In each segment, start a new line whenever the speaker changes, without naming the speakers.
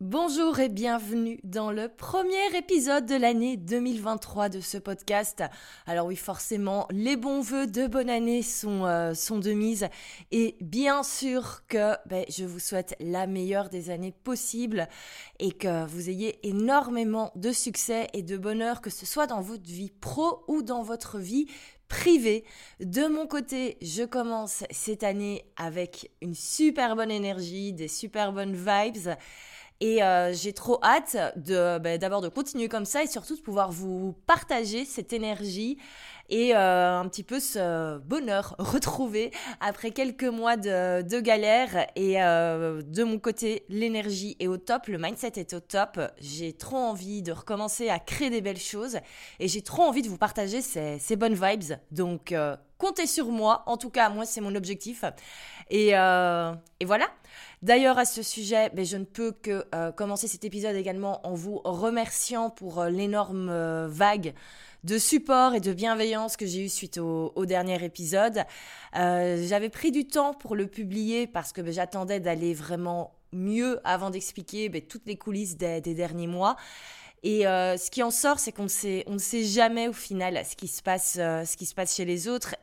Bonjour et bienvenue dans le premier épisode de l'année 2023 de ce podcast. Alors oui, forcément, les bons voeux de bonne année sont, euh, sont de mise et bien sûr que ben, je vous souhaite la meilleure des années possibles et que vous ayez énormément de succès et de bonheur, que ce soit dans votre vie pro ou dans votre vie privée. De mon côté, je commence cette année avec une super bonne énergie, des super bonnes vibes. Et euh, j'ai trop hâte bah, d'abord de continuer comme ça et surtout de pouvoir vous partager cette énergie et euh, un petit peu ce bonheur retrouvé après quelques mois de, de galère. Et euh, de mon côté, l'énergie est au top, le mindset est au top. J'ai trop envie de recommencer à créer des belles choses et j'ai trop envie de vous partager ces, bonnes vibes. Donc comptez sur moi. En tout cas, moi, c'est mon objectif. Et voilà. D'ailleurs, à ce sujet, ben, je ne peux que euh, commencer cet épisode également en vous remerciant pour euh, l'énorme euh, vague de support et de bienveillance que j'ai eu suite au, dernier épisode. J'avais pris du temps pour le publier parce que ben, j'attendais d'aller vraiment mieux avant d'expliquer ben, toutes les coulisses des, derniers mois. Et ce qui en sort, c'est qu'on ne sait, jamais au final ce qui se passe, chez les autres.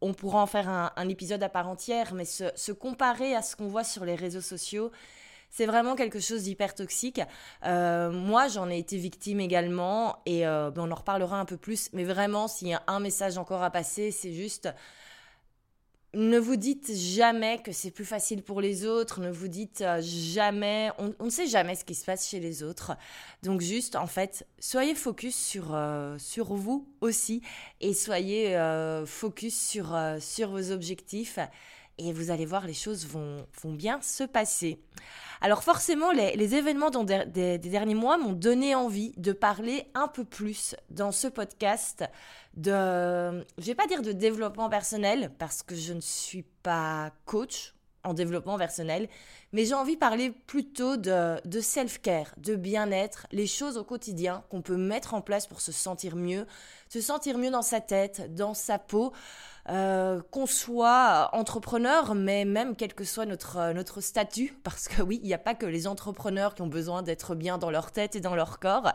On pourra en faire un, épisode à part entière, mais se, comparer à ce qu'on voit sur les réseaux sociaux, c'est vraiment quelque chose d'hyper toxique. Euh, moi, j'en ai été victime également, et euh, ben, on en reparlera un peu plus, mais vraiment, s'il y a un message encore à passer, c'est juste ne vous dites jamais que c'est plus facile pour les autres, ne vous dites euh, jamais, on, ne sait jamais ce qui se passe chez les autres. Donc juste, en fait, soyez focus sur, euh, sur vous aussi et soyez euh, focus sur, sur vos objectifs et vous allez voir, les choses vont, vont bien se passer. Alors forcément, les, événements des, derniers mois m'ont donné envie de parler un peu plus dans ce podcast de, je vais pas dire de développement personnel, parce que je ne suis pas coach en développement personnel, mais j'ai envie de parler plutôt de, de self-care, de bien-être, les choses au quotidien qu'on peut mettre en place pour se sentir mieux, se sentir mieux dans sa tête, dans sa peau. Euh, qu'on soit entrepreneur, mais même quel que soit notre, euh, notre statut, parce que oui, il n'y a pas que les entrepreneurs qui ont besoin d'être bien dans leur tête et dans leur corps.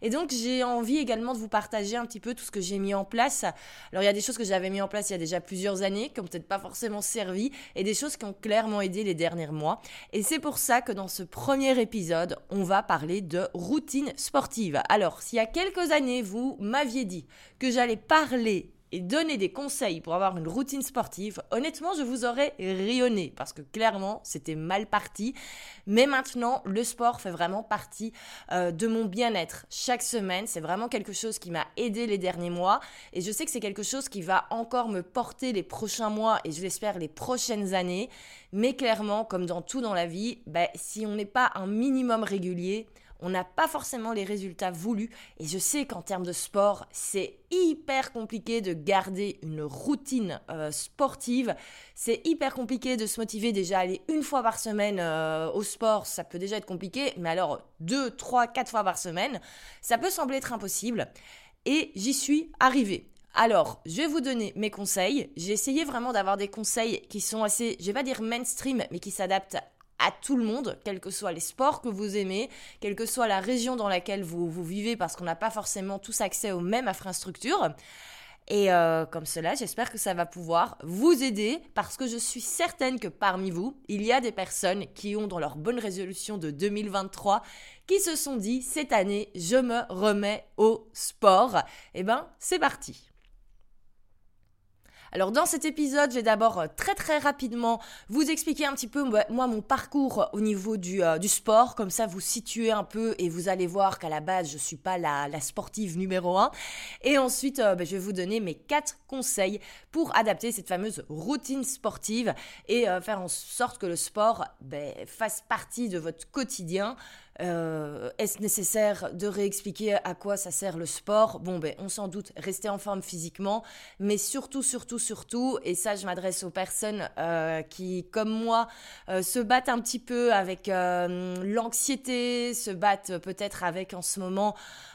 Et donc j'ai envie également de vous partager un petit peu tout ce que j'ai mis en place. Alors il y a des choses que j'avais mis en place il y a déjà plusieurs années, qui n'ont peut-être pas forcément servi, et des choses qui ont clairement aidé les derniers mois. Et c'est pour ça que dans ce premier épisode, on va parler de routine sportive. Alors, s'il y a quelques années, vous m'aviez dit que j'allais parler et donner des conseils pour avoir une routine sportive, honnêtement, je vous aurais rayonné parce que clairement, c'était mal parti. Mais maintenant, le sport fait vraiment partie euh, de mon bien-être. Chaque semaine, c'est vraiment quelque chose qui m'a aidé les derniers mois et je sais que c'est quelque chose qui va encore me porter les prochains mois et je l'espère les prochaines années. Mais clairement, comme dans tout dans la vie, ben, si on n'est pas un minimum régulier, on n'a pas forcément les résultats voulus. Et je sais qu'en termes de sport, c'est hyper compliqué de garder une routine euh, sportive. C'est hyper compliqué de se motiver déjà aller une fois par semaine euh, au sport. Ça peut déjà être compliqué, mais alors deux, trois, quatre fois par semaine, ça peut sembler être impossible. Et j'y suis arrivée. Alors, je vais vous donner mes conseils. J'ai essayé vraiment d'avoir des conseils qui sont assez, je vais pas dire mainstream, mais qui s'adaptent à tout le monde, quels que soient les sports que vous aimez, quelle que soit la région dans laquelle vous, vivez, parce qu'on n'a pas forcément tous accès aux mêmes infrastructures. Et euh, comme cela, j'espère que ça va pouvoir vous aider parce que je suis certaine que parmi vous, il y a des personnes qui ont dans leur bonne résolution de 2023 qui se sont dit cette année, je me remets au sport. Eh ben, c'est parti. Alors dans cet épisode, je vais d'abord euh, très très rapidement vous expliquer un petit peu moi mon parcours au niveau du, euh, du sport, comme ça vous situez un peu et vous allez voir qu'à la base je suis pas la, sportive numéro 1. Et ensuite, euh, ben, je vais vous donner mes quatre conseils pour adapter cette fameuse routine sportive et faire en sorte que le sport ben, fasse partie de votre quotidien. Euh, est-ce nécessaire de réexpliquer à quoi ça sert le sport? Bon, ben, on s'en doute, rester en forme physiquement, mais surtout, surtout, surtout, et ça, je m'adresse aux personnes euh, qui, comme moi, euh, se battent un petit peu avec l'anxiété, se battent peut-être avec en ce moment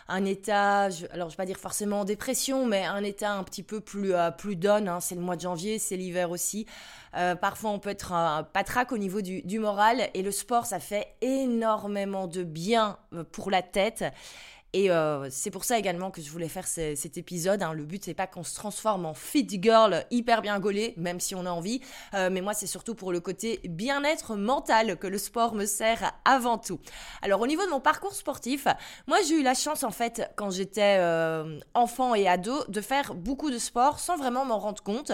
un état, alors je vais pas dire forcément en dépression, mais un état un petit peu plus, plus down. Hein. c'est le mois de janvier, c'est l'hiver aussi. parfois, on peut être un patraque au niveau du, du, moral. Et le sport, ça fait énormément de bien pour la tête. Et euh, c'est pour ça également que je voulais faire cet épisode. Hein. Le but, c'est pas qu'on se transforme en fit girl hyper bien gaulée, même si on a envie. Euh, mais moi, c'est surtout pour le côté bien-être mental que le sport me sert avant tout. Alors, au niveau de mon parcours sportif, moi, j'ai eu la chance, en fait, quand j'étais euh, enfant et ado, de faire beaucoup de sport sans vraiment m'en rendre compte.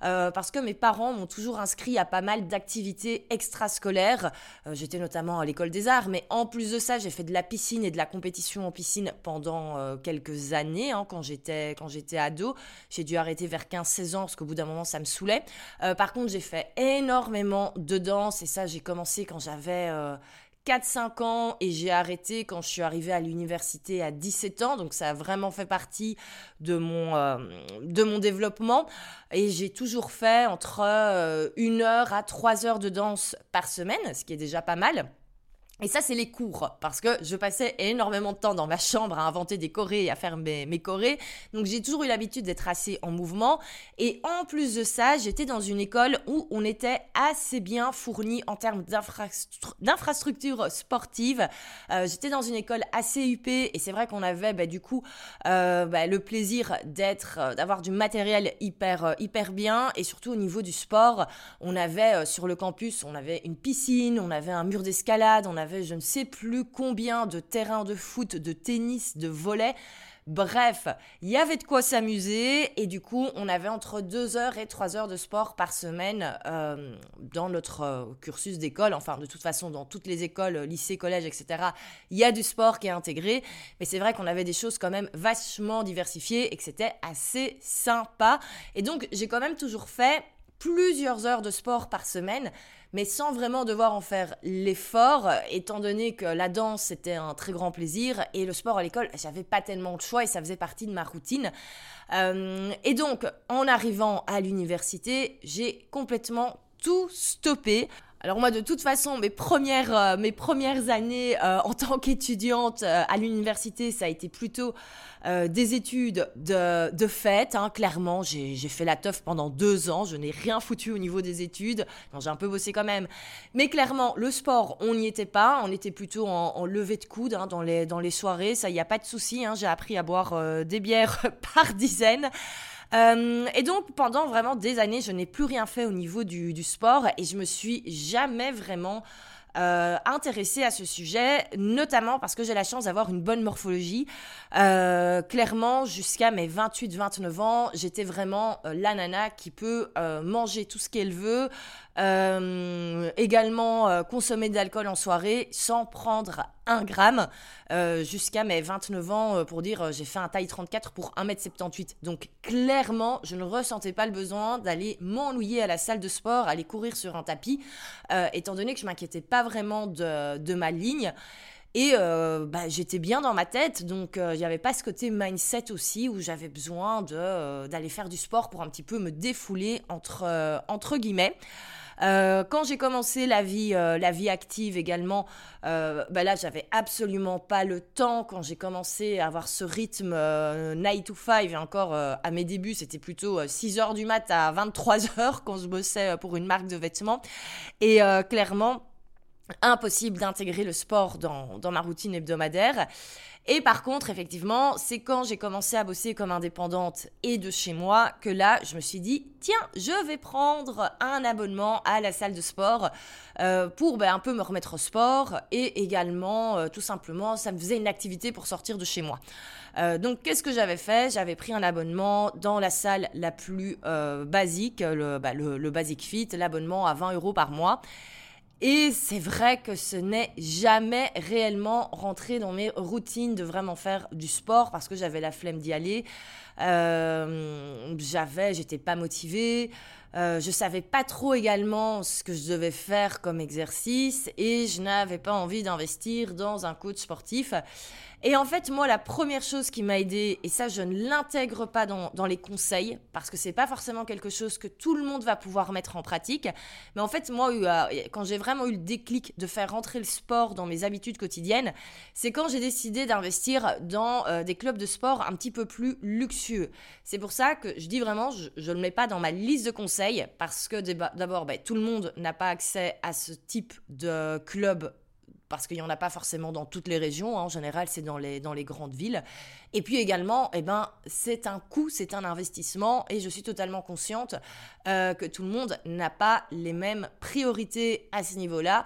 parce que mes parents m'ont toujours inscrit à pas mal d'activités extrascolaires. j'étais notamment à l'école des arts, mais en plus de ça, j'ai fait de la piscine et de la compétition en piscine pendant euh, quelques années, hein, quand j'étais quand j'étais ado. J'ai dû arrêter vers 15-16 ans parce qu'au bout d'un moment, ça me saoulait. Euh, par contre, j'ai fait énormément de danse et ça, j'ai commencé quand j'avais... 4-5 euh, ans et j'ai arrêté quand je suis arrivée à l'université à 17 ans. Donc ça a vraiment fait partie de mon, de mon développement. Et j'ai toujours fait entre 1 heure à 3 heures de danse par semaine, ce qui est déjà pas mal. Et ça, c'est les cours, parce que je passais énormément de temps dans ma chambre à inventer des chorés et à faire mes, mes chorés. Donc, j'ai toujours eu l'habitude d'être assez en mouvement. Et en plus de ça, j'étais dans une école où on était assez bien fourni en termes d'infrastructures sportives. Euh, j'étais dans une école assez huppée et c'est vrai qu'on avait bah, du coup euh, bah, le plaisir d'être, euh, d'avoir du matériel hyper, hyper bien. Et surtout au niveau du sport, on avait sur le campus, on avait une piscine, on avait un mur d'escalade, on avait je ne sais plus combien de terrains de foot, de tennis, de volet. Bref, il y avait de quoi s'amuser et du coup, on avait entre 2 heures et 3 heures de sport par semaine euh, dans notre euh, cursus d'école. Enfin, de toute façon, dans toutes les écoles, lycées, collèges, etc., il y a du sport qui est intégré. Mais c'est vrai qu'on avait des choses quand même vachement diversifiées et que c'était assez sympa. Et donc, j'ai quand même toujours fait plusieurs heures de sport par semaine mais sans vraiment devoir en faire l'effort, étant donné que la danse c'était un très grand plaisir et le sport à l'école, j'avais pas tellement de choix et ça faisait partie de ma routine. Euh, et donc, en arrivant à l'université, j'ai complètement tout stoppé. Alors moi, de toute façon, mes premières, euh, années euh, en tant qu'étudiante euh, à l'université, ça a été plutôt des études de, de fait. Hein, clairement, j'ai fait la teuf pendant deux ans. Je n'ai rien foutu au niveau des études. j'ai un peu bossé quand même. Mais clairement, le sport, on n'y était pas. On était plutôt en, en levée de coude hein, dans, les, soirées. Ça, il n'y a pas de souci. Hein, j'ai appris à boire des bières par dizaines. Euh, et donc pendant vraiment des années, je n'ai plus rien fait au niveau du, sport et je me suis jamais vraiment euh, intéressée à ce sujet, notamment parce que j'ai la chance d'avoir une bonne morphologie. Euh, clairement, jusqu'à mes 28-29 ans, j'étais vraiment la nana qui peut manger tout ce qu'elle veut, euh, également euh, consommer de l'alcool en soirée sans prendre un gramme euh, jusqu'à mes 29 ans pour dire j'ai fait un taille 34 pour 1m78. Donc clairement, je ne ressentais pas le besoin d'aller m'ennuyer à la salle de sport, aller courir sur un tapis, étant donné que je m'inquiétais pas vraiment de, de ma ligne. Et bah, j'étais bien dans ma tête, donc il n'y avait pas ce côté mindset aussi où j'avais besoin d'aller faire du sport pour un petit peu me défouler entre, entre guillemets. Euh, quand j'ai commencé la vie, euh, la vie active également, euh, bah là, j'avais absolument pas le temps. Quand j'ai commencé à avoir ce rythme 9 to 5, et encore à mes débuts, c'était plutôt 6 heures du mat à 23 heures quand je bossais pour une marque de vêtements. Et clairement, impossible d'intégrer le sport dans, dans ma routine hebdomadaire. Et par contre, effectivement, c'est quand j'ai commencé à bosser comme indépendante et de chez moi que là, je me suis dit, tiens, je vais prendre un abonnement à la salle de sport euh, pour ben, un peu me remettre au sport et également, euh, tout simplement, ça me faisait une activité pour sortir de chez moi. Euh, donc, qu'est-ce que j'avais fait? J'avais pris un abonnement dans la salle la plus basique, le, bah, le, le Basic Fit, l'abonnement à 20 euros par mois. Et c'est vrai que ce n'est jamais réellement rentré dans mes routines de vraiment faire du sport parce que j'avais la flemme d'y aller. Euh, j'avais, j'étais pas motivée. Euh, je savais pas trop également ce que je devais faire comme exercice et je n'avais pas envie d'investir dans un coach sportif. Et en fait, moi, la première chose qui m'a aidé, et ça, je ne l'intègre pas dans, les conseils, parce que c'est pas forcément quelque chose que tout le monde va pouvoir mettre en pratique. Mais en fait, moi, euh, quand j'ai vraiment eu le déclic de faire rentrer le sport dans mes habitudes quotidiennes, c'est quand j'ai décidé d'investir dans euh, des clubs de sport un petit peu plus luxueux. C'est pour ça que je dis vraiment, je ne le mets pas dans ma liste de conseils conseils parce que d'abord, ben, tout le monde n'a pas accès à ce type de club parce qu'il n'y en a pas forcément dans toutes les régions, hein. en général c'est dans les, dans les grandes villes. Et puis également, eh ben, c'est un coût, c'est un investissement, et je suis totalement consciente euh, que tout le monde n'a pas les mêmes priorités à ce niveau-là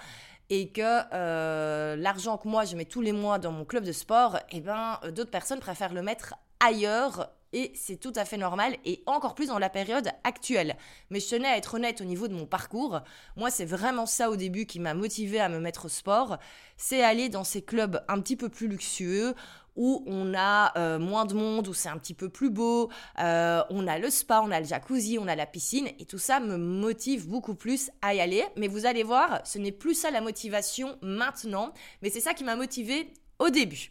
et que euh, l'argent que moi je mets tous les mois dans mon club de sport, eh ben, d'autres personnes préfèrent le mettre ailleurs et c'est tout à fait normal et encore plus dans la période actuelle. Mais je tenais à être honnête au niveau de mon parcours. Moi, c'est vraiment ça au début qui m'a motivé à me mettre au sport. C'est aller dans ces clubs un petit peu plus luxueux où on a euh, moins de monde, où c'est un petit peu plus beau, euh, on a le spa, on a le jacuzzi, on a la piscine, et tout ça me motive beaucoup plus à y aller. Mais vous allez voir, ce n'est plus ça la motivation maintenant, mais c'est ça qui m'a motivé au début.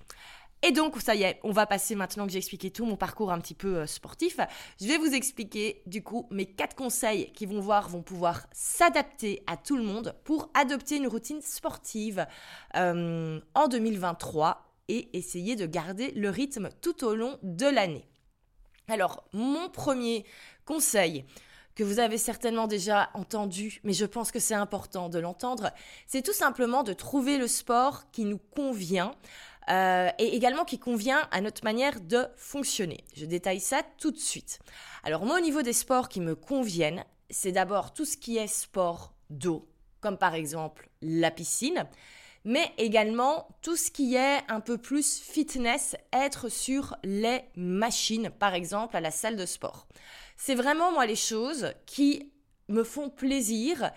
Et donc, ça y est, on va passer maintenant que j'ai expliqué tout mon parcours un petit peu euh, sportif. Je vais vous expliquer du coup mes quatre conseils qui vont voir vont pouvoir s'adapter à tout le monde pour adopter une routine sportive euh, en 2023 et essayer de garder le rythme tout au long de l'année. Alors, mon premier conseil que vous avez certainement déjà entendu, mais je pense que c'est important de l'entendre, c'est tout simplement de trouver le sport qui nous convient. Euh, et également qui convient à notre manière de fonctionner. Je détaille ça tout de suite. Alors moi au niveau des sports qui me conviennent, c'est d'abord tout ce qui est sport d'eau, comme par exemple la piscine, mais également tout ce qui est un peu plus fitness, être sur les machines, par exemple à la salle de sport. C'est vraiment moi les choses qui me font plaisir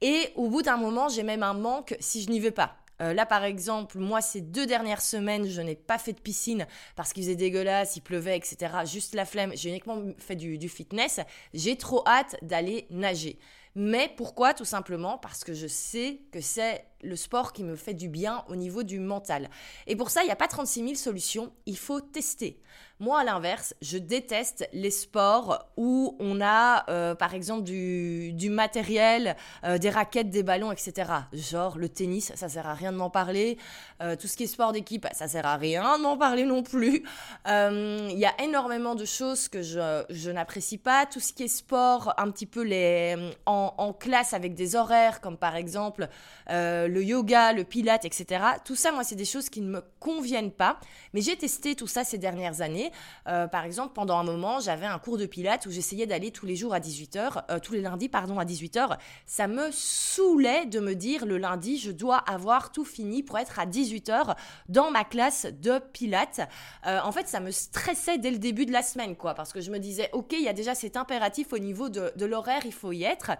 et au bout d'un moment j'ai même un manque si je n'y vais pas. Euh, là, par exemple, moi, ces deux dernières semaines, je n'ai pas fait de piscine parce qu'il faisait dégueulasse, il pleuvait, etc. Juste la flemme. J'ai uniquement fait du fitness. J'ai trop hâte d'aller nager. Mais pourquoi? Tout simplement parce que je sais que c'est le sport qui me fait du bien au niveau du mental. Et pour ça, il n'y a pas 36 000 solutions, il faut tester. Moi, à l'inverse, je déteste les sports où on a, euh, par exemple, du, matériel, euh, des raquettes, des ballons, etc. Genre le tennis, ça sert à rien de m'en parler. Euh, tout ce qui est sport d'équipe, ça sert à rien de m'en parler non plus. Il y a énormément de choses que je, n'apprécie pas. Tout ce qui est sport, un petit peu les, en, en classe avec des horaires, comme par exemple le yoga, le pilate, etc. Tout ça, moi, c'est des choses qui ne me conviennent pas. Mais j'ai testé tout ça ces dernières années. Euh, par exemple, pendant un moment, j'avais un cours de pilates où j'essayais d'aller tous les jours à 18h, euh, tous les lundis, pardon, à 18h. Ça me saoulait de me dire le lundi, je dois avoir tout fini pour être à 18h dans ma classe de pilates. Euh, en fait, ça me stressait dès le début de la semaine, quoi, parce que je me disais, ok, il y a déjà cet impératif au niveau de, l'horaire, il faut y être.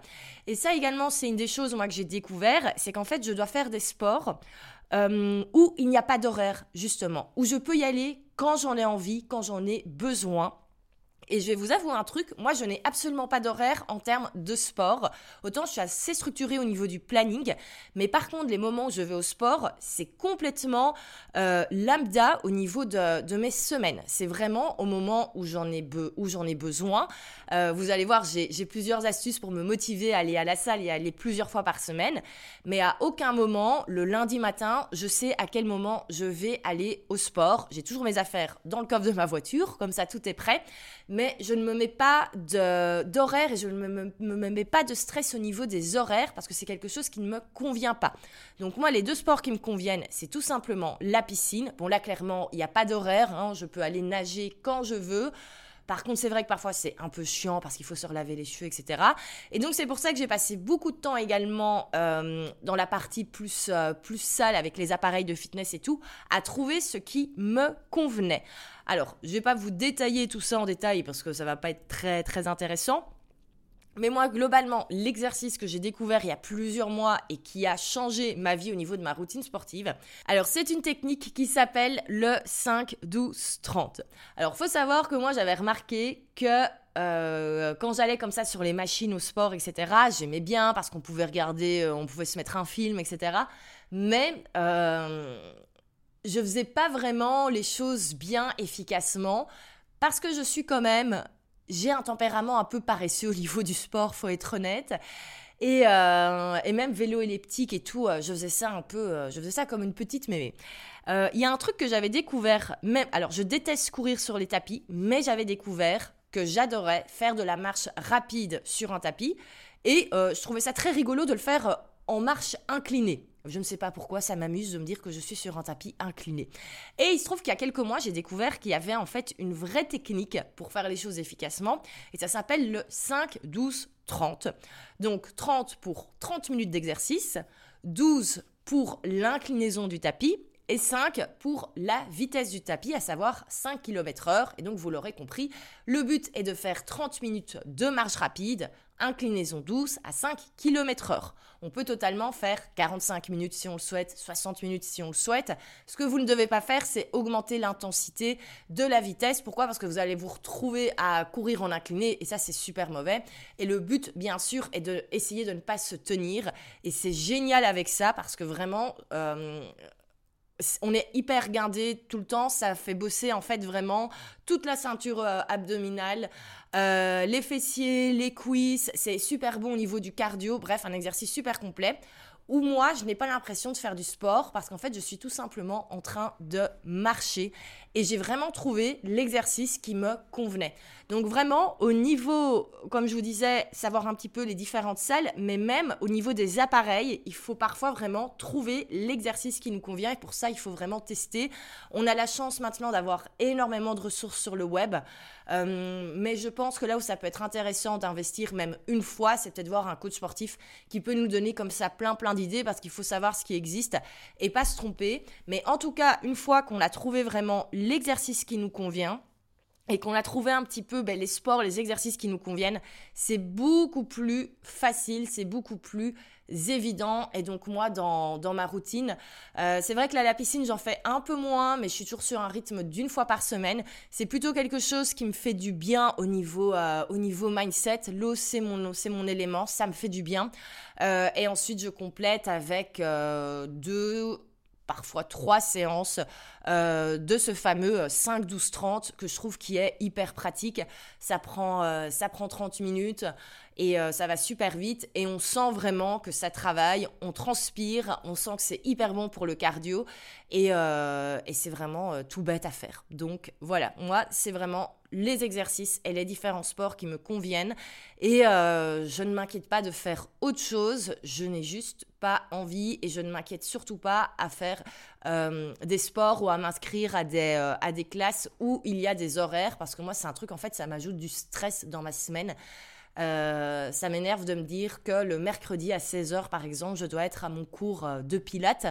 Et ça également, c'est une des choses, moi, que j'ai découvert, c'est qu'en fait, je dois faire des sports où il n'y a pas d'horaire, justement, où je peux y aller quand j'en ai envie, quand j'en ai besoin. Et je vais vous avouer un truc, moi je n'ai absolument pas d'horaire en termes de sport. Autant je suis assez structurée au niveau du planning, mais par contre les moments où je vais au sport, c'est complètement euh, lambda au niveau de, mes semaines. C'est vraiment au moment où j'en ai, ai besoin. Euh, vous allez voir, j'ai plusieurs astuces pour me motiver à aller à la salle et à aller plusieurs fois par semaine, mais à aucun moment, le lundi matin, je sais à quel moment je vais aller au sport. J'ai toujours mes affaires dans le coffre de ma voiture, comme ça tout est prêt je ne me mets pas d'horaire et je ne me, me, mets pas de stress au niveau des horaires parce que c'est quelque chose qui ne me convient pas. Donc moi, les deux sports qui me conviennent, c'est tout simplement la piscine. Bon là, clairement, il n'y a pas d'horaire, hein. je peux aller nager quand je veux. Par contre, c'est vrai que parfois c'est un peu chiant parce qu'il faut se relaver les cheveux, etc. Et donc c'est pour ça que j'ai passé beaucoup de temps également euh, dans la partie plus, euh, plus sale avec les appareils de fitness et tout, à trouver ce qui me convenait. Alors, je vais pas vous détailler tout ça en détail parce que ça va pas être très très intéressant. Mais moi, globalement, l'exercice que j'ai découvert il y a plusieurs mois et qui a changé ma vie au niveau de ma routine sportive, alors c'est une technique qui s'appelle le 5-12-30. Alors, faut savoir que moi, j'avais remarqué que euh, quand j'allais comme ça sur les machines au sport, etc., j'aimais bien parce qu'on pouvait regarder, euh, on pouvait se mettre un film, etc. Mais euh, je faisais pas vraiment les choses bien efficacement parce que je suis quand même j'ai un tempérament un peu paresseux au niveau du sport, faut être honnête. Et, euh, et même vélo elliptique et tout, euh, je faisais ça un peu, euh, je faisais ça comme une petite mémé. Il y a un truc que j'avais découvert, même, alors je déteste courir sur les tapis, mais j'avais découvert que j'adorais faire de la marche rapide sur un tapis. Et je trouvais ça très rigolo de le faire en marche inclinée. Je ne sais pas pourquoi, ça m'amuse de me dire que je suis sur un tapis incliné. Et il se trouve qu'il y a quelques mois, j'ai découvert qu'il y avait en fait une vraie technique pour faire les choses efficacement. Et ça s'appelle le 5, 12, 30. Donc 30 pour 30 minutes d'exercice, 12 pour l'inclinaison du tapis et 5 pour la vitesse du tapis, à savoir 5 km heure. Et donc, vous l'aurez compris, le but est de faire 30 minutes de marche rapide, inclinaison douce à 5 km heure. On peut totalement faire 45 minutes si on le souhaite, 60 minutes si on le souhaite. Ce que vous ne devez pas faire, c'est augmenter l'intensité de la vitesse. Pourquoi? Parce que vous allez vous retrouver à courir en incliné et ça, c'est super mauvais. Et le but, bien sûr, est d'essayer de, de ne pas se tenir. Et c'est génial avec ça parce que vraiment... Euh, on est hyper guindé tout le temps, ça fait bosser en fait vraiment toute la ceinture euh, abdominale, euh, les fessiers, les cuisses, c'est super bon au niveau du cardio, bref, un exercice super complet. Ou moi, je n'ai pas l'impression de faire du sport parce qu'en fait, je suis tout simplement en train de marcher et j'ai vraiment trouvé l'exercice qui me convenait. Donc vraiment, au niveau, comme je vous disais, savoir un petit peu les différentes salles, mais même au niveau des appareils, il faut parfois vraiment trouver l'exercice qui nous convient et pour ça, il faut vraiment tester. On a la chance maintenant d'avoir énormément de ressources sur le web, euh, mais je pense que là où ça peut être intéressant d'investir même une fois, c'est peut-être voir un coach sportif qui peut nous donner comme ça plein plein d'idées parce qu'il faut savoir ce qui existe et pas se tromper. Mais en tout cas, une fois qu'on a trouvé vraiment l'exercice qui nous convient, et qu'on a trouvé un petit peu ben, les sports, les exercices qui nous conviennent, c'est beaucoup plus facile, c'est beaucoup plus évident. Et donc moi, dans, dans ma routine, euh, c'est vrai que là, la piscine, j'en fais un peu moins, mais je suis toujours sur un rythme d'une fois par semaine. C'est plutôt quelque chose qui me fait du bien au niveau, euh, au niveau mindset. L'eau, c'est mon, c'est mon élément, ça me fait du bien. Euh, et ensuite, je complète avec deux parfois trois séances euh, de ce fameux 5-12-30 que je trouve qui est hyper pratique. Ça prend, euh, ça prend 30 minutes et euh, ça va super vite et on sent vraiment que ça travaille, on transpire, on sent que c'est hyper bon pour le cardio et, et c'est vraiment tout bête à faire. Donc voilà, moi c'est vraiment les exercices et les différents sports qui me conviennent. Et euh, je ne m'inquiète pas de faire autre chose, je n'ai juste pas envie et je ne m'inquiète surtout pas à faire euh, des sports ou à m'inscrire à des, euh, à des classes où il y a des horaires, parce que moi c'est un truc, en fait, ça m'ajoute du stress dans ma semaine. Ça m'énerve de me dire que le mercredi à 16h, par exemple, je dois être à mon cours de pilates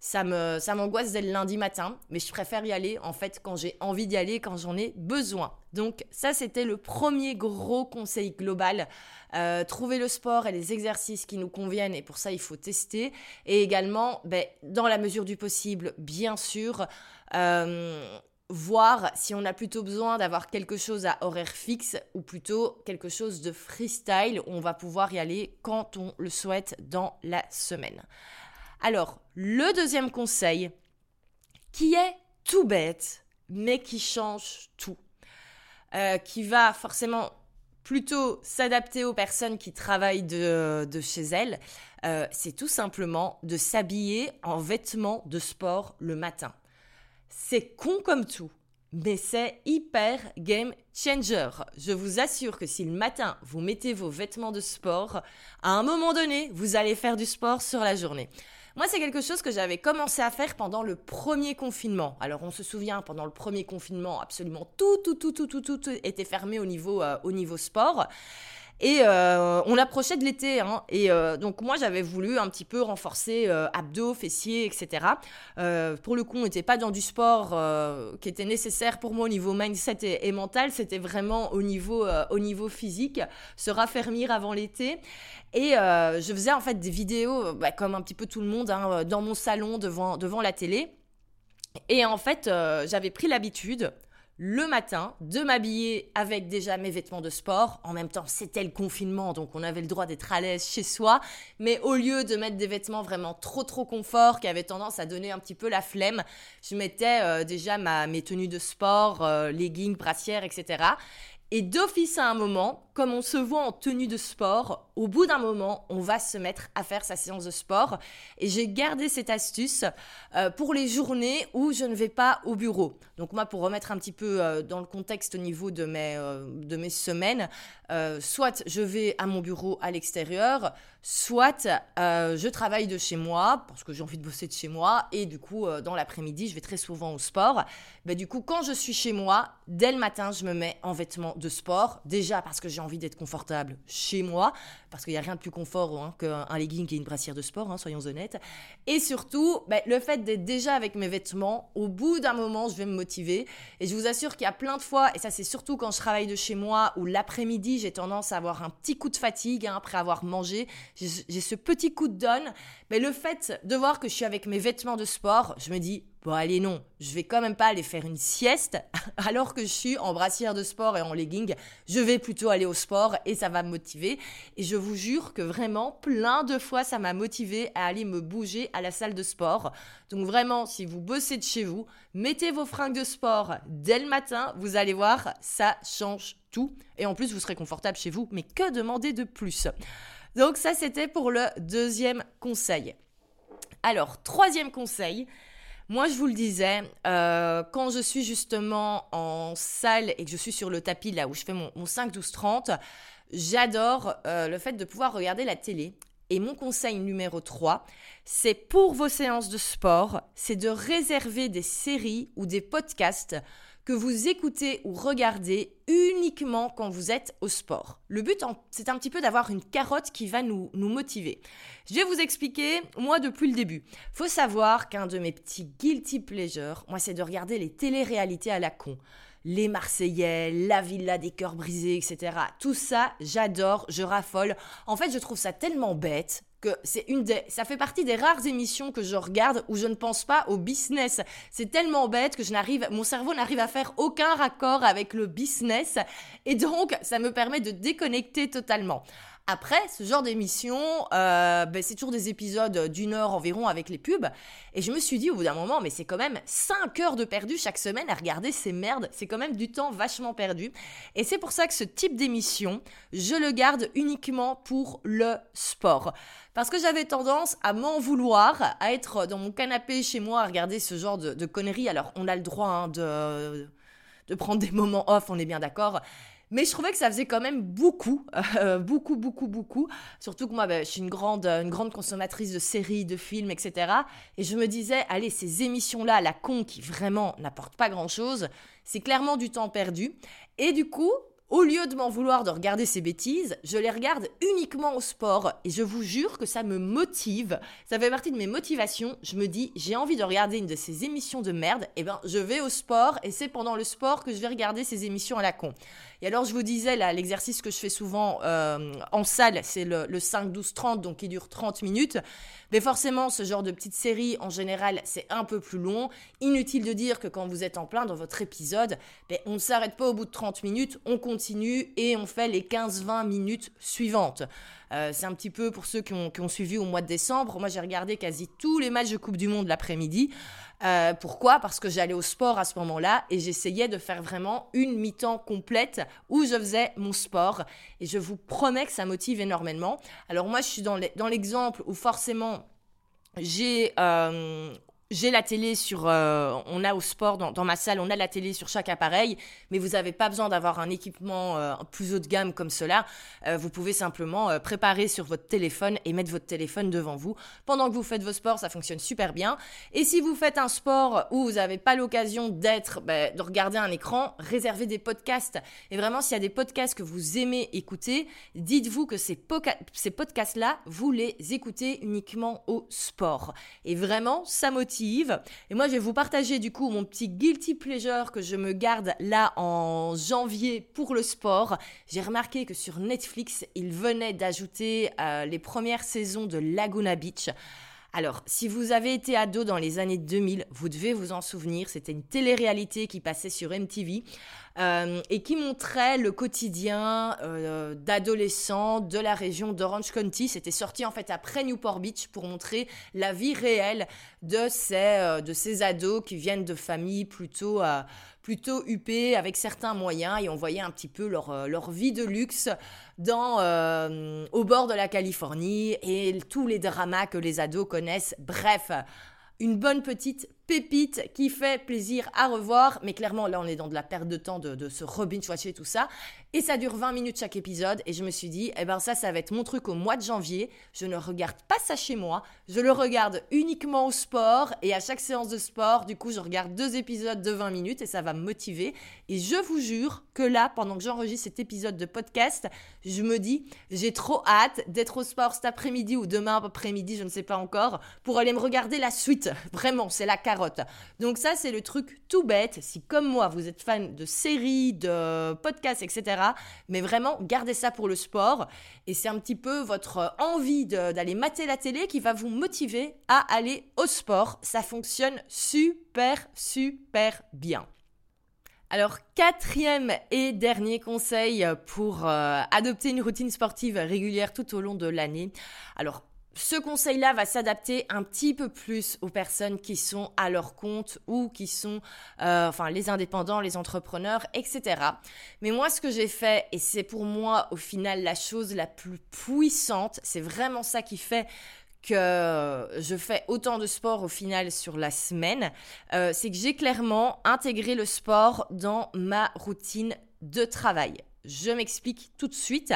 ça me ça m'angoisse dès le lundi matin, mais je préfère y aller en fait quand j'ai envie d'y aller, quand j'en ai besoin. Donc ça c'était le premier gros conseil global. Euh, trouver le sport et les exercices qui nous conviennent et pour ça il faut tester et également ben, dans la mesure du possible bien sûr euh, voir si on a plutôt besoin d'avoir quelque chose à horaire fixe ou plutôt quelque chose de freestyle où on va pouvoir y aller quand on le souhaite dans la semaine. Alors, le deuxième conseil, qui est tout bête, mais qui change tout, euh, qui va forcément plutôt s'adapter aux personnes qui travaillent de, chez elles, euh, c'est tout simplement de s'habiller en vêtements de sport le matin. C'est con comme tout, mais c'est hyper game changer. Je vous assure que si le matin vous mettez vos vêtements de sport, à un moment donné, vous allez faire du sport sur la journée. Moi, c'est quelque chose que j'avais commencé à faire pendant le premier confinement. Alors, on se souvient, pendant le premier confinement, absolument tout, tout, tout, tout, tout, tout, était fermé au niveau, euh, au niveau sport. Et euh, on approchait de l'été, hein, et euh, donc moi j'avais voulu un petit peu renforcer euh, abdos, fessiers, etc. pour le coup, on n'était pas dans du sport qui était nécessaire pour moi au niveau mindset et, mental, c'était vraiment au niveau, au niveau physique, se raffermir avant l'été. Et je faisais en fait des vidéos, bah, comme un petit peu tout le monde, hein, dans mon salon devant, devant la télé. Et en fait, j'avais pris l'habitude le matin de m'habiller avec déjà mes vêtements de sport. En même temps, c'était le confinement, donc on avait le droit d'être à l'aise chez soi. Mais au lieu de mettre des vêtements vraiment trop trop confort, qui avaient tendance à donner un petit peu la flemme, je mettais euh, déjà ma, mes tenues de sport, euh, leggings, brassières, etc. Et d'office à un moment, comme on se voit en tenue de sport, au bout d'un moment, on va se mettre à faire sa séance de sport. Et j'ai gardé cette astuce euh, pour les journées où je ne vais pas au bureau. Donc moi, pour remettre un petit peu euh, dans le contexte au niveau de mes, euh, de mes semaines, soit je vais à mon bureau à l'extérieur, soit je travaille de chez moi parce que j'ai envie de bosser de chez moi et du coup dans l'après-midi je vais très souvent au sport. Mais du coup quand je suis chez moi, dès le matin je me mets en vêtements de sport. Déjà parce que j'ai envie d'être confortable chez moi, parce qu'il n'y a rien de plus confort hein, qu'un legging et une brassière de sport, hein, soyons honnêtes. Et surtout, ben, le fait d'être déjà avec mes vêtements, au bout d'un moment, je vais me motiver. Et je vous assure qu'il y a plein de fois, et ça c'est surtout quand je travaille de chez moi, où l'après-midi, j'ai tendance à avoir un petit coup de fatigue hein, après avoir mangé. J'ai ce petit coup de donne. Mais le fait de voir que je suis avec mes vêtements de sport, je me dis, Bon, allez, non, je vais quand même pas aller faire une sieste alors que je suis en brassière de sport et en legging. Je vais plutôt aller au sport et ça va me motiver. Et je vous jure que vraiment, plein de fois, ça m'a motivé à aller me bouger à la salle de sport. Donc vraiment, si vous bossez de chez vous, mettez vos fringues de sport dès le matin. Vous allez voir, ça change tout. Et en plus, vous serez confortable chez vous. Mais que demander de plus? Donc ça, c'était pour le deuxième conseil. Alors, troisième conseil, moi, je vous le disais, euh, quand je suis justement en salle et que je suis sur le tapis, là où je fais mon, 5-12-30, j'adore euh, le fait de pouvoir regarder la télé. Et mon conseil numéro 3, c'est pour vos séances de sport, c'est de réserver des séries ou des podcasts que vous écoutez ou regardez uniquement quand vous êtes au sport. Le but, c'est un petit peu d'avoir une carotte qui va nous, nous motiver. Je vais vous expliquer, moi, depuis le début. Faut savoir qu'un de mes petits guilty pleasures, moi, c'est de regarder les télé-réalités à la con les Marseillais, la villa des cœurs brisés, etc. Tout ça, j'adore, je raffole. En fait, je trouve ça tellement bête que c'est une des, ça fait partie des rares émissions que je regarde où je ne pense pas au business. C'est tellement bête que je n'arrive, mon cerveau n'arrive à faire aucun raccord avec le business et donc ça me permet de déconnecter totalement. Après, ce genre d'émission, euh, ben, c'est toujours des épisodes d'une heure environ avec les pubs. Et je me suis dit au bout d'un moment, mais c'est quand même 5 heures de perdu chaque semaine à regarder ces merdes. C'est quand même du temps vachement perdu. Et c'est pour ça que ce type d'émission, je le garde uniquement pour le sport. Parce que j'avais tendance à m'en vouloir, à être dans mon canapé chez moi à regarder ce genre de, conneries. Alors, on a le droit hein, de, de prendre des moments off, on est bien d'accord. Mais je trouvais que ça faisait quand même beaucoup, euh, beaucoup, beaucoup, beaucoup. Surtout que moi, bah, je suis une grande, une grande consommatrice de séries, de films, etc. Et je me disais, allez, ces émissions-là, la con, qui vraiment n'apportent pas grand-chose, c'est clairement du temps perdu. Et du coup, au lieu de m'en vouloir de regarder ces bêtises, je les regarde uniquement au sport et je vous jure que ça me motive. Ça fait partie de mes motivations. Je me dis, j'ai envie de regarder une de ces émissions de merde, et eh ben je vais au sport et c'est pendant le sport que je vais regarder ces émissions à la con. Et alors je vous disais là, l'exercice que je fais souvent euh, en salle, c'est le, le 5-12-30, donc qui dure 30 minutes. Mais forcément, ce genre de petite série, en général, c'est un peu plus long. Inutile de dire que quand vous êtes en plein dans votre épisode, ben, on ne s'arrête pas au bout de 30 minutes, on continue et on fait les 15-20 minutes suivantes. Euh, c'est un petit peu pour ceux qui ont, qui ont, suivi au mois de décembre. Moi, j'ai regardé quasi tous les matchs de Coupe du Monde l'après-midi. Euh, pourquoi? Parce que j'allais au sport à ce moment-là et j'essayais de faire vraiment une mi-temps complète où je faisais mon sport. Et je vous promets que ça motive énormément. Alors moi, je suis dans l'exemple où forcément j'ai euh, j'ai la télé sur, euh, on a au sport dans, ma salle, on a la télé sur chaque appareil, mais vous n'avez pas besoin d'avoir un équipement euh, plus haut de gamme comme cela. Euh, vous pouvez simplement préparer sur votre téléphone et mettre votre téléphone devant vous. Pendant que vous faites vos sports, ça fonctionne super bien. Et si vous faites un sport où vous n'avez pas l'occasion d'être, bah, de regarder un écran, réservez des podcasts. Et vraiment, s'il y a des podcasts que vous aimez écouter, dites-vous que ces, ces podcasts-là, vous les écoutez uniquement au sport. Et vraiment, ça motive et moi, je vais vous partager du coup mon petit guilty pleasure que je me garde là en janvier pour le sport. J'ai remarqué que sur Netflix, ils venaient d'ajouter euh, les premières saisons de Laguna Beach. Alors, si vous avez été ado dans les années 2000, vous devez vous en souvenir, c'était une télé-réalité qui passait sur MTV euh, et qui montrait le quotidien euh, d'adolescents de la région d'Orange County. C'était sorti en fait après Newport Beach pour montrer la vie réelle de ces, euh, de ces ados qui viennent de familles plutôt plutôt huppés avec certains moyens et on voyait un petit peu leur, euh, leur vie de luxe dans, euh, au bord de la Californie et tous les dramas que les ados connaissent. Bref, une bonne petite pépite qui fait plaisir à revoir. Mais clairement, là, on est dans de la perte de temps de, de se rebinge-watcher tout ça. Et ça dure 20 minutes chaque épisode. Et je me suis dit, eh ben ça, ça va être mon truc au mois de janvier. Je ne regarde pas ça chez moi. Je le regarde uniquement au sport. Et à chaque séance de sport, du coup, je regarde deux épisodes de 20 minutes et ça va me motiver. Et je vous jure que là, pendant que j'enregistre cet épisode de podcast, je me dis, j'ai trop hâte d'être au sport cet après-midi ou demain après-midi, je ne sais pas encore, pour aller me regarder la suite. Vraiment, c'est la carte donc ça, c'est le truc tout bête. Si comme moi, vous êtes fan de séries, de podcasts, etc., mais vraiment, gardez ça pour le sport. Et c'est un petit peu votre envie d'aller mater la télé qui va vous motiver à aller au sport. Ça fonctionne super, super bien. Alors, quatrième et dernier conseil pour euh, adopter une routine sportive régulière tout au long de l'année. Alors, ce conseil-là va s'adapter un petit peu plus aux personnes qui sont à leur compte ou qui sont, euh, enfin, les indépendants, les entrepreneurs, etc. Mais moi, ce que j'ai fait, et c'est pour moi au final la chose la plus puissante, c'est vraiment ça qui fait que je fais autant de sport au final sur la semaine, euh, c'est que j'ai clairement intégré le sport dans ma routine de travail. Je m'explique tout de suite.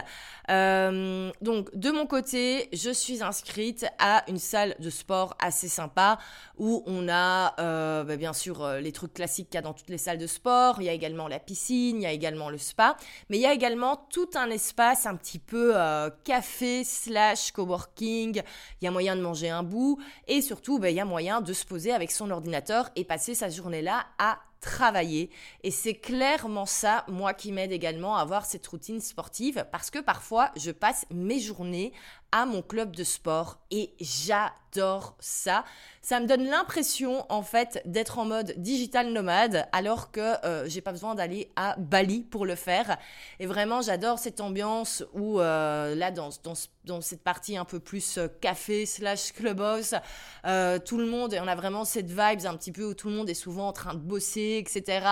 Euh, donc, de mon côté, je suis inscrite à une salle de sport assez sympa où on a euh, bah, bien sûr euh, les trucs classiques qu'il y a dans toutes les salles de sport. Il y a également la piscine, il y a également le spa, mais il y a également tout un espace un petit peu café slash coworking. Il y a moyen de manger un bout et surtout, bah, il y a moyen de se poser avec son ordinateur et passer sa journée là à travailler. Et c'est clairement ça, moi, qui m'aide également à avoir cette routine sportive parce que parfois, je passe mes journées à mon club de sport et j'adore ça. Ça me donne l'impression en fait d'être en mode digital nomade alors que euh, j'ai pas besoin d'aller à Bali pour le faire. Et vraiment j'adore cette ambiance où euh, là dans, dans, dans, cette partie un peu plus euh, café slash clubhouse, tout le monde, et on a vraiment cette vibes un petit peu où tout le monde est souvent en train de bosser, etc.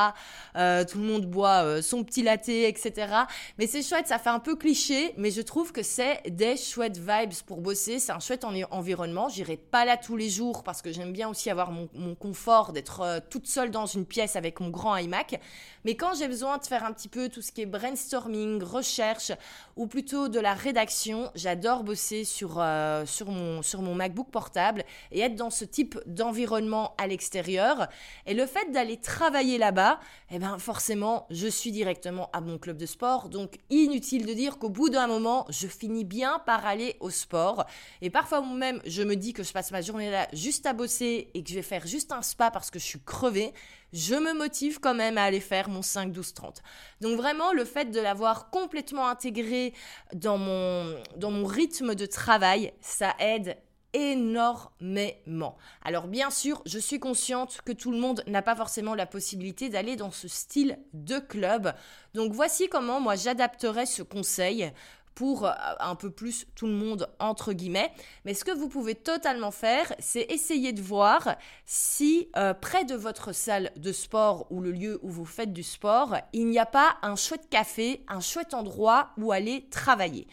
tout le monde boit son petit latte, etc. Mais c'est chouette, ça fait un peu cliché, mais je trouve que c'est des chouettes vibes vibes pour bosser. C'est un chouette environnement. J'irai pas là tous les jours parce que j'aime bien aussi avoir mon, confort d'être euh, toute seule dans une pièce avec mon grand iMac. Mais quand j'ai besoin de faire un petit peu tout ce qui est brainstorming, recherche ou plutôt de la rédaction, j'adore bosser sur, euh, sur, mon, sur mon MacBook portable et être dans ce type d'environnement à l'extérieur. Et le fait d'aller travailler là-bas, eh ben forcément, je suis directement à mon club de sport. Donc inutile de dire qu'au bout d'un moment, je finis bien par aller au sport. Et parfois même, je me dis que je passe ma journée là juste à bosser et que je vais faire juste un spa parce que je suis crevée. Je me motive quand même à aller faire mon 5, 12, 30. Donc vraiment, le fait de l'avoir complètement intégré dans mon, dans mon rythme de travail, ça aide énormément. Alors bien sûr, je suis consciente que tout le monde n'a pas forcément la possibilité d'aller dans ce style de club. Donc voici comment moi j'adapterai ce conseil pour euh, un peu plus tout le monde entre guillemets. Mais ce que vous pouvez totalement faire, c'est essayer de voir si euh, près de votre salle de sport ou le lieu où vous faites du sport, il n'y a pas un chouette café, un chouette endroit où aller travailler.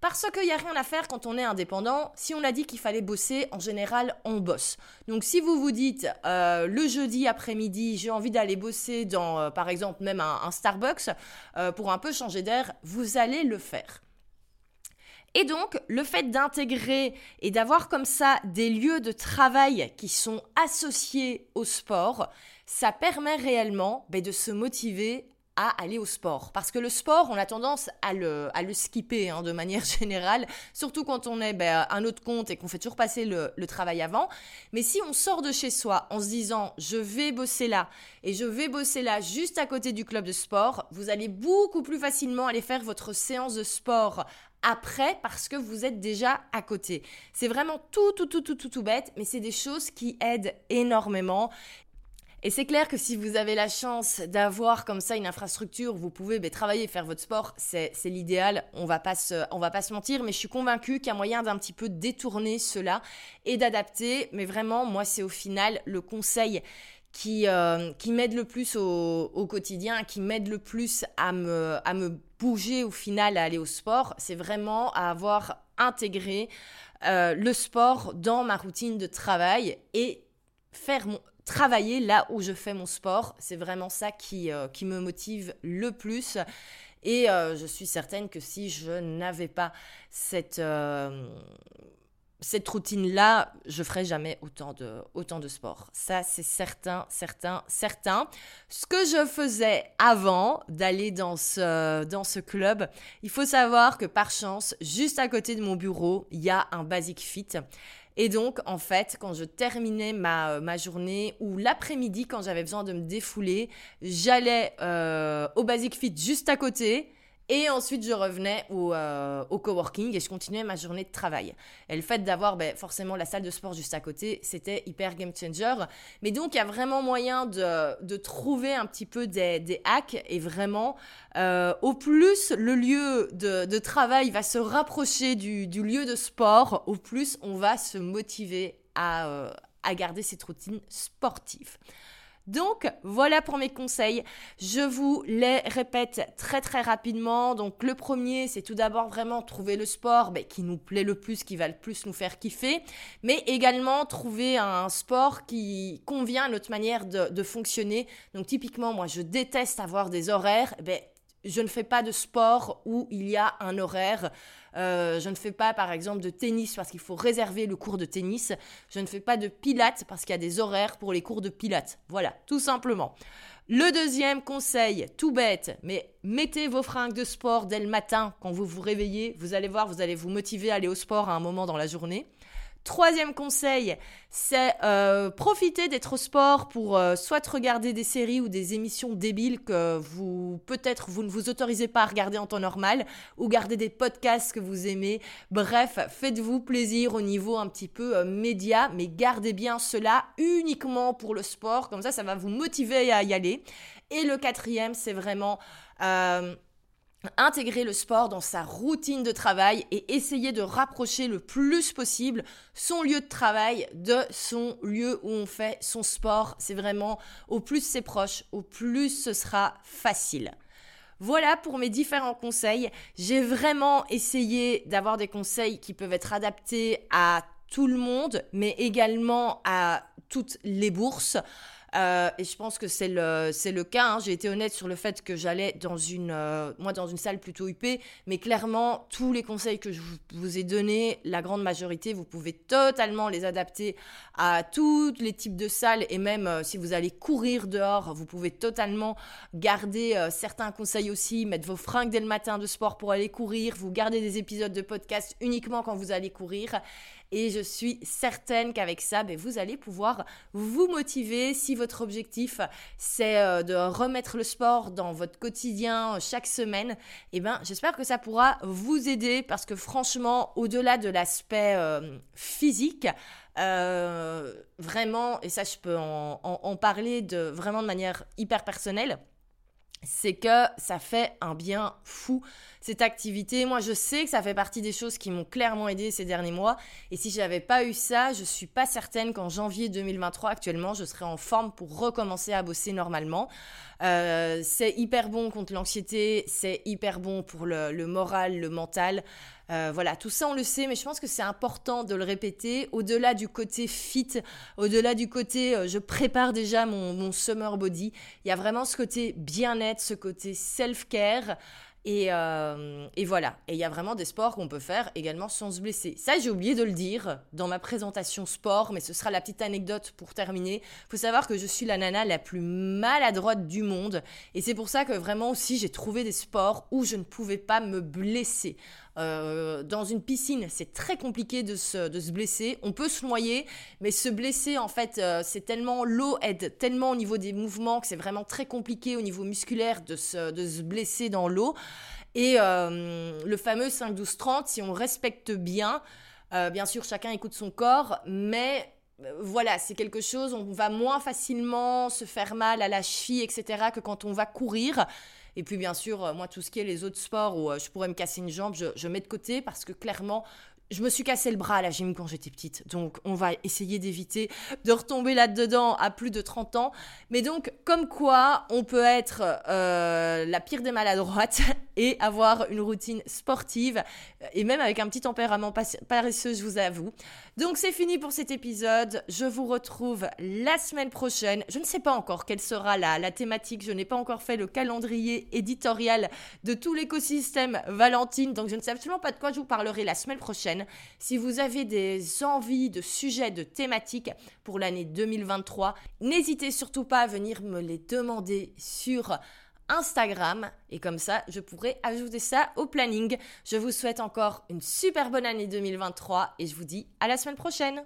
Parce qu'il n'y a rien à faire quand on est indépendant. Si on a dit qu'il fallait bosser, en général, on bosse. Donc si vous vous dites, euh, le jeudi après-midi, j'ai envie d'aller bosser dans, par exemple, même un, Starbucks, pour un peu changer d'air, vous allez le faire. Et donc, le fait d'intégrer et d'avoir comme ça des lieux de travail qui sont associés au sport, ça permet réellement ben, de se motiver à aller au sport. Parce que le sport, on a tendance à le, à le skipper hein, de manière générale, surtout quand on est ben, un autre compte et qu'on fait toujours passer le, le, travail avant. Mais si on sort de chez soi en se disant je vais bosser là et je vais bosser là juste à côté du club de sport, vous allez beaucoup plus facilement aller faire votre séance de sport après parce que vous êtes déjà à côté. C'est vraiment tout, tout, tout, tout, tout, tout bête, mais c'est des choses qui aident énormément. Et c'est clair que si vous avez la chance d'avoir comme ça une infrastructure, vous pouvez ben, travailler, faire votre sport, c'est l'idéal. On on va pas se mentir, mais je suis convaincue qu'il y a moyen d'un petit peu détourner cela et d'adapter. Mais vraiment, moi, c'est au final le conseil qui, euh, qui m'aide le plus au, quotidien, qui m'aide le plus à me, à me bouger au final, à aller au sport, c'est vraiment à avoir intégré euh, le sport dans ma routine de travail et faire mon, travailler là où je fais mon sport. C'est vraiment ça qui, euh, qui me motive le plus. Et je suis certaine que si je n'avais pas cette, cette routine-là, je ferai jamais autant de, autant de sport. Ça, c'est certain, certain, certain. Ce que je faisais avant d'aller dans ce, dans ce club, il faut savoir que par chance, juste à côté de mon bureau, il y a un Basic Fit. Et donc, en fait, quand je terminais ma, ma journée ou l'après-midi, quand j'avais besoin de me défouler, j'allais euh, au Basic Fit juste à côté et ensuite, je revenais au, euh, au, coworking et je continuais ma journée de travail. Et le fait d'avoir ben, forcément la salle de sport juste à côté, c'était hyper game changer. Mais donc, il y a vraiment moyen de, trouver un petit peu des, des hacks et vraiment, euh, au plus le lieu de, travail va se rapprocher du, du, lieu de sport, au plus on va se motiver à, euh, à garder cette routine sportive. Donc voilà pour mes conseils. Je vous les répète très très rapidement. Donc le premier, c'est tout d'abord vraiment trouver le sport ben, qui nous plaît le plus, qui va le plus nous faire kiffer, mais également trouver un sport qui convient à notre manière de, fonctionner. Donc typiquement, moi je déteste avoir des horaires. Ben, je ne fais pas de sport où il y a un horaire. Euh, je ne fais pas, par exemple, de tennis parce qu'il faut réserver le cours de tennis. Je ne fais pas de pilates parce qu'il y a des horaires pour les cours de pilates. Voilà, tout simplement. Le deuxième conseil, tout bête, mais mettez vos fringues de sport dès le matin quand vous vous réveillez. Vous allez voir, vous allez vous motiver à aller au sport à un moment dans la journée. Troisième conseil, c'est euh, profiter d'être au sport pour euh, soit regarder des séries ou des émissions débiles que vous peut-être vous ne vous autorisez pas à regarder en temps normal ou garder des podcasts que vous aimez. Bref, faites-vous plaisir au niveau un petit peu euh, média, mais gardez bien cela uniquement pour le sport. Comme ça, ça va vous motiver à y aller. Et le quatrième, c'est vraiment intégrer le sport dans sa routine de travail et essayer de rapprocher le plus possible son lieu de travail de son lieu où on fait son sport. C'est vraiment au plus c'est proche, au plus ce sera facile. Voilà pour mes différents conseils. J'ai vraiment essayé d'avoir des conseils qui peuvent être adaptés à tout le monde, mais également à toutes les bourses. Euh, et je pense que c'est le, c'est le cas. Hein. J'ai été honnête sur le fait que j'allais dans une, euh, moi, dans une salle plutôt huppée. Mais clairement, tous les conseils que je vous, ai donnés, la grande majorité, vous pouvez totalement les adapter à tous les types de salles. Et même euh, si vous allez courir dehors, vous pouvez totalement garder certains conseils aussi. Mettre vos fringues dès le matin de sport pour aller courir. Vous gardez des épisodes de podcast uniquement quand vous allez courir. Et je suis certaine qu'avec ça, ben, vous allez pouvoir vous motiver. Si votre objectif, c'est euh, de remettre le sport dans votre quotidien euh, chaque semaine, eh ben, j'espère que ça pourra vous aider parce que franchement, au-delà de l'aspect euh, physique, vraiment, et ça je peux en, parler vraiment de manière hyper personnelle, c'est que ça fait un bien fou cette activité. Moi, je sais que ça fait partie des choses qui m'ont clairement aidé ces derniers mois. Et si j'avais pas eu ça, je suis pas certaine qu'en janvier 2023, actuellement, je serais en forme pour recommencer à bosser normalement. Euh, c'est hyper bon contre l'anxiété, c'est hyper bon pour le, moral, le mental. Euh, voilà, tout ça on le sait, mais je pense que c'est important de le répéter. Au-delà du côté fit, au-delà du côté euh, je prépare déjà mon, summer body, il y a vraiment ce côté bien-être, ce côté self-care. Et, euh, et, voilà. Et il y a vraiment des sports qu'on peut faire également sans se blesser. Ça, j'ai oublié de le dire dans ma présentation sport, mais ce sera la petite anecdote pour terminer. Il faut savoir que je suis la nana la plus maladroite du monde. Et c'est pour ça que vraiment aussi, j'ai trouvé des sports où je ne pouvais pas me blesser. Euh, dans une piscine, c'est très compliqué de se, de se, blesser. On peut se noyer, mais se blesser, en fait, euh, c'est tellement, l'eau aide tellement au niveau des mouvements que c'est vraiment très compliqué au niveau musculaire de se, de se blesser dans l'eau. Et euh, le fameux 5-12-30, si on respecte bien, bien sûr, chacun écoute son corps, mais voilà, c'est quelque chose, on va moins facilement se faire mal à la cheville, etc., que quand on va courir. Et puis bien sûr, euh, moi, tout ce qui est les autres sports où euh, je pourrais me casser une jambe, je, mets de côté parce que clairement, je me suis cassé le bras à la gym quand j'étais petite, donc on va essayer d'éviter de retomber là-dedans à plus de 30 ans. Mais donc, comme quoi, on peut être euh, la pire des maladroites et avoir une routine sportive, et même avec un petit tempérament paresseux, je vous avoue. Donc c'est fini pour cet épisode, je vous retrouve la semaine prochaine. Je ne sais pas encore quelle sera la, la thématique, je n'ai pas encore fait le calendrier éditorial de tout l'écosystème Valentine, donc je ne sais absolument pas de quoi je vous parlerai la semaine prochaine. Si vous avez des envies de sujets, de thématiques pour l'année 2023, n'hésitez surtout pas à venir me les demander sur Instagram et comme ça je pourrai ajouter ça au planning. Je vous souhaite encore une super bonne année 2023 et je vous dis à la semaine prochaine.